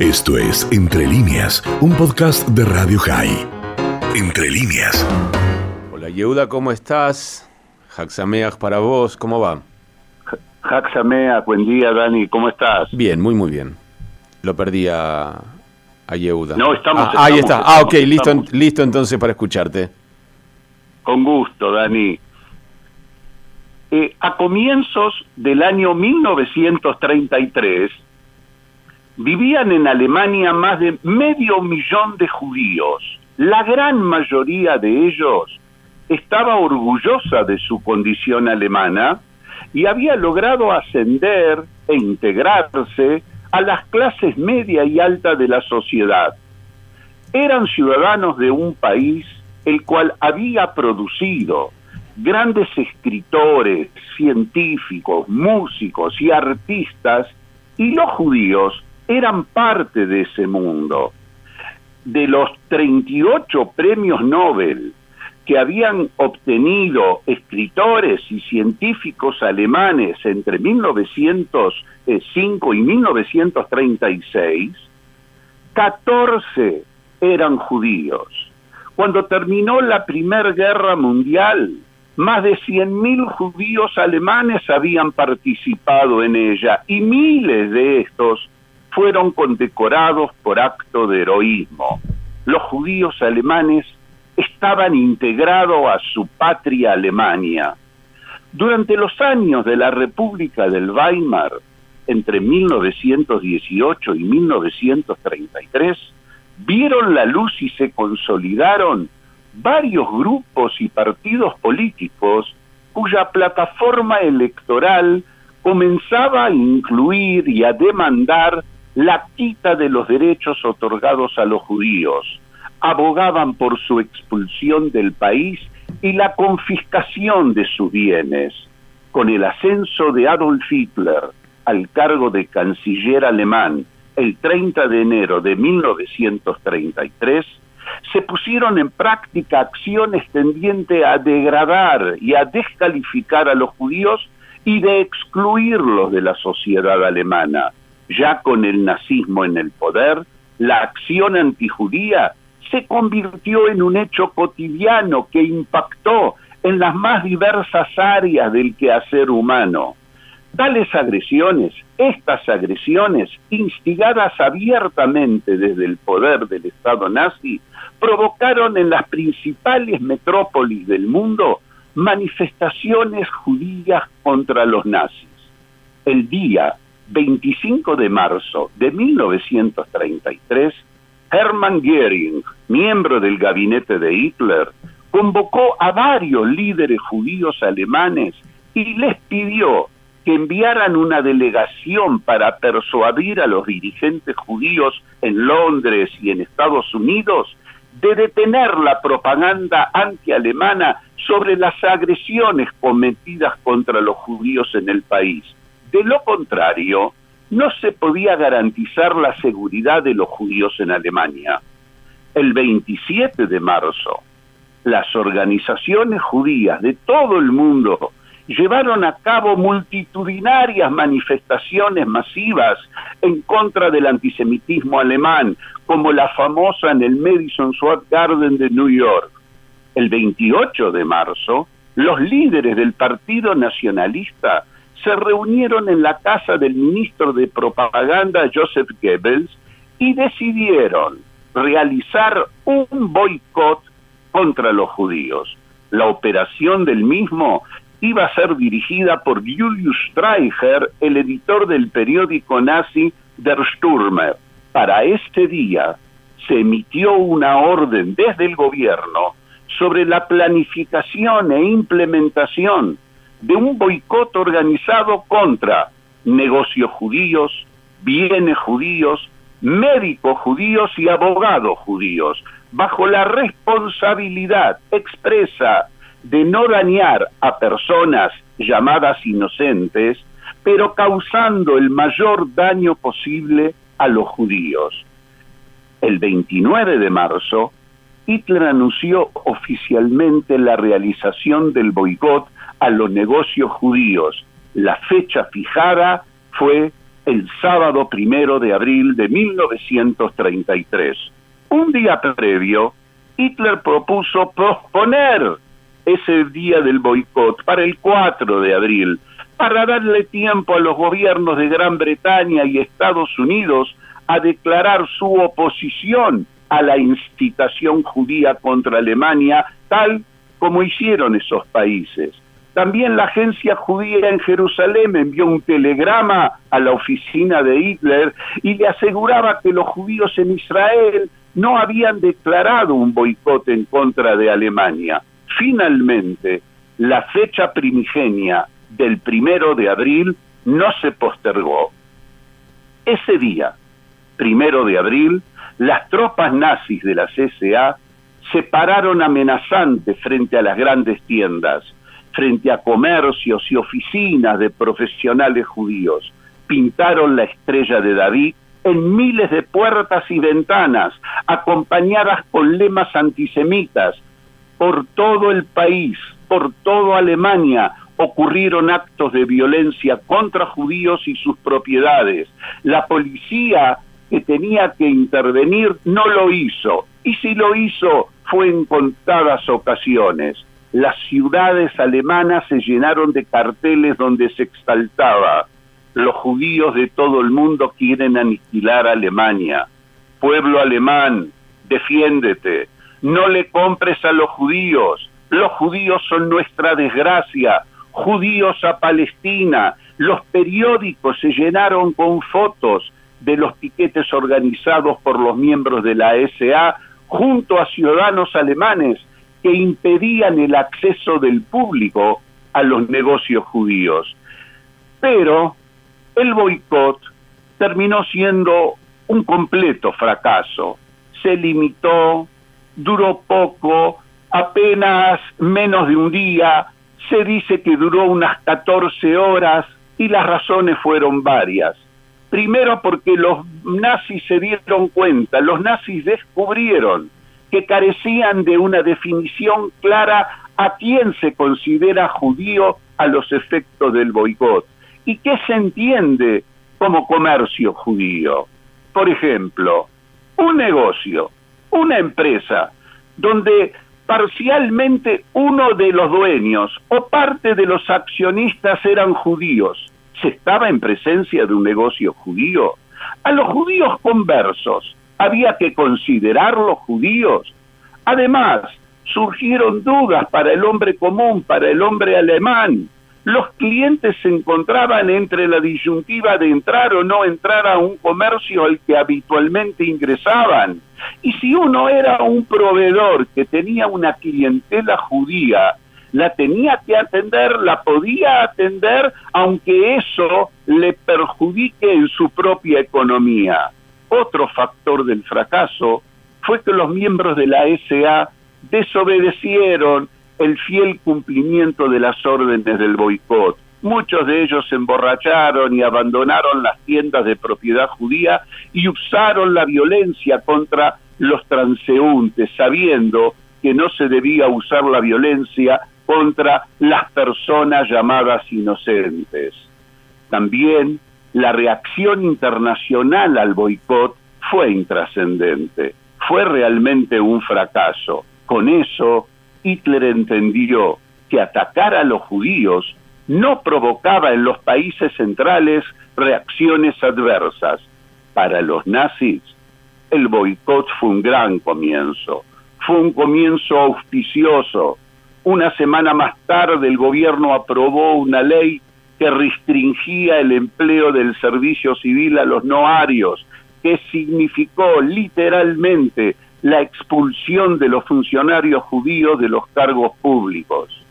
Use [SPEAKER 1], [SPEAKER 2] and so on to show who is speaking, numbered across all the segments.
[SPEAKER 1] Esto es Entre líneas, un podcast de Radio High. Entre líneas.
[SPEAKER 2] Hola Yehuda, ¿cómo estás? Haxameach para vos, ¿cómo va?
[SPEAKER 3] Haxameach, buen día Dani, ¿cómo estás?
[SPEAKER 2] Bien, muy muy bien. Lo perdí a, a Yehuda.
[SPEAKER 3] No, estamos,
[SPEAKER 2] Ah, ahí está.
[SPEAKER 3] estamos,
[SPEAKER 2] ah, ok, listo,
[SPEAKER 3] estamos.
[SPEAKER 2] listo entonces para escucharte.
[SPEAKER 3] Con gusto, Dani. Eh, a comienzos del año 1933, vivían en Alemania más de medio millón de judíos. La gran mayoría de ellos estaba orgullosa de su condición alemana y había logrado ascender e integrarse a las clases media y alta de la sociedad. Eran ciudadanos de un país el cual había producido grandes escritores, científicos, músicos y artistas, y los judíos eran parte de ese mundo. De los 38 premios Nobel que habían obtenido escritores y científicos alemanes entre 1905 y 1936, 14 eran judíos. Cuando terminó la Primera Guerra Mundial, más de 100.000 judíos alemanes habían participado en ella y miles de estos fueron condecorados por acto de heroísmo. Los judíos alemanes estaban integrados a su patria Alemania. Durante los años de la República del Weimar, entre 1918 y 1933, vieron la luz y se consolidaron varios grupos y partidos políticos cuya plataforma electoral comenzaba a incluir y a demandar la quita de los derechos otorgados a los judíos. Abogaban por su expulsión del país y la confiscación de sus bienes. Con el ascenso de Adolf Hitler al cargo de canciller alemán el 30 de enero de 1933, se pusieron en práctica acciones tendientes a degradar y a descalificar a los judíos y de excluirlos de la sociedad alemana. Ya con el nazismo en el poder, la acción antijudía se convirtió en un hecho cotidiano que impactó en las más diversas áreas del quehacer humano. Tales agresiones, estas agresiones, instigadas abiertamente desde el poder del Estado nazi, provocaron en las principales metrópolis del mundo manifestaciones judías contra los nazis. El día 25 de marzo de 1933, Hermann Göring, miembro del gabinete de Hitler, convocó a varios líderes judíos alemanes y les pidió que enviaran una delegación para persuadir a los dirigentes judíos en Londres y en Estados Unidos de detener la propaganda antialemana sobre las agresiones cometidas contra los judíos en el país. De lo contrario, no se podía garantizar la seguridad de los judíos en Alemania. El 27 de marzo, las organizaciones judías de todo el mundo llevaron a cabo multitudinarias manifestaciones masivas en contra del antisemitismo alemán, como la famosa en el Madison Square Garden de New York. El 28 de marzo, los líderes del Partido Nacionalista se reunieron en la casa del ministro de Propaganda Joseph Goebbels y decidieron realizar un boicot contra los judíos. La operación del mismo iba a ser dirigida por Julius Streicher, el editor del periódico nazi Der Stürmer. Para este día se emitió una orden desde el gobierno sobre la planificación e implementación de un boicot organizado contra negocios judíos, bienes judíos, médicos judíos y abogados judíos, bajo la responsabilidad expresa de no dañar a personas llamadas inocentes, pero causando el mayor daño posible a los judíos. El 29 de marzo, Hitler anunció oficialmente la realización del boicot a los negocios judíos. La fecha fijada fue el sábado primero de abril de 1933. Un día previo, Hitler propuso posponer ese día del boicot para el 4 de abril, para darle tiempo a los gobiernos de Gran Bretaña y Estados Unidos a declarar su oposición a la incitación judía contra Alemania, tal como hicieron esos países. También la agencia judía en Jerusalén envió un telegrama a la oficina de Hitler y le aseguraba que los judíos en Israel no habían declarado un boicot en contra de Alemania. Finalmente, la fecha primigenia del primero de abril no se postergó. Ese día, primero de abril, las tropas nazis de la CSA se pararon amenazantes frente a las grandes tiendas, frente a comercios y oficinas de profesionales judíos. Pintaron la estrella de David en miles de puertas y ventanas, acompañadas con lemas antisemitas. Por todo el país, por toda Alemania, ocurrieron actos de violencia contra judíos y sus propiedades. La policía que tenía que intervenir no lo hizo, y si lo hizo fue en contadas ocasiones. Las ciudades alemanas se llenaron de carteles donde se exaltaba los judíos de todo el mundo quieren aniquilar a Alemania. Pueblo alemán, defiéndete. No le compres a los judíos. Los judíos son nuestra desgracia. Judíos a Palestina. Los periódicos se llenaron con fotos de los piquetes organizados por los miembros de la SA junto a ciudadanos alemanes que impedían el acceso del público a los negocios judíos. Pero el boicot terminó siendo un completo fracaso. Se limitó, duró poco, apenas menos de un día, se dice que duró unas 14 horas y las razones fueron varias. Primero porque los nazis se dieron cuenta, los nazis descubrieron que carecían de una definición clara a quién se considera judío a los efectos del boicot y qué se entiende como comercio judío. Por ejemplo, un negocio, una empresa, donde parcialmente uno de los dueños o parte de los accionistas eran judíos, ¿se estaba en presencia de un negocio judío? A los judíos conversos, ¿había que considerarlos judíos? Además, surgieron dudas para el hombre común, para el hombre alemán, los clientes se encontraban entre la disyuntiva de entrar o no entrar a un comercio al que habitualmente ingresaban. Y si uno era un proveedor que tenía una clientela judía, la tenía que atender, la podía atender, aunque eso le perjudique en su propia economía. Otro factor del fracaso fue que los miembros de la SA desobedecieron el fiel cumplimiento de las órdenes del boicot. Muchos de ellos se emborracharon y abandonaron las tiendas de propiedad judía y usaron la violencia contra los transeúntes, sabiendo que no se debía usar la violencia contra las personas llamadas inocentes. También la reacción internacional al boicot fue intrascendente, fue realmente un fracaso. Con eso Hitler entendió que atacar a los judíos no provocaba en los países centrales reacciones adversas. Para los nazis, el boicot fue un gran comienzo, fue un comienzo auspicioso. Una semana más tarde el gobierno aprobó una ley que restringía el empleo del servicio civil a los no arios, que significó literalmente la expulsión de los funcionarios judíos de los cargos públicos.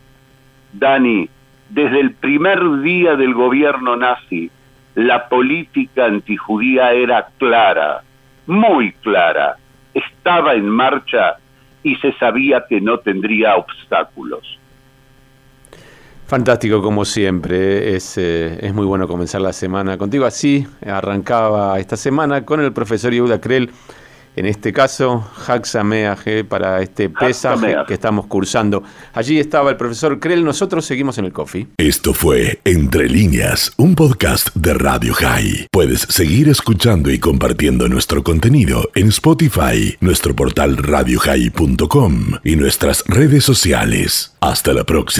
[SPEAKER 3] Dani, desde el primer día del gobierno nazi, la política antijudía era clara, muy clara, estaba en marcha y se sabía que no tendría obstáculos.
[SPEAKER 2] Fantástico como siempre, es, eh, es muy bueno comenzar la semana contigo. Así arrancaba esta semana con el profesor Yehuda Krell en este caso, Haxameaje para este pesaje que estamos cursando. Allí estaba el profesor Krell, nosotros seguimos en el coffee.
[SPEAKER 1] Esto fue Entre líneas, un podcast de Radio High. Puedes seguir escuchando y compartiendo nuestro contenido en Spotify, nuestro portal radiohigh.com y nuestras redes sociales. Hasta la próxima.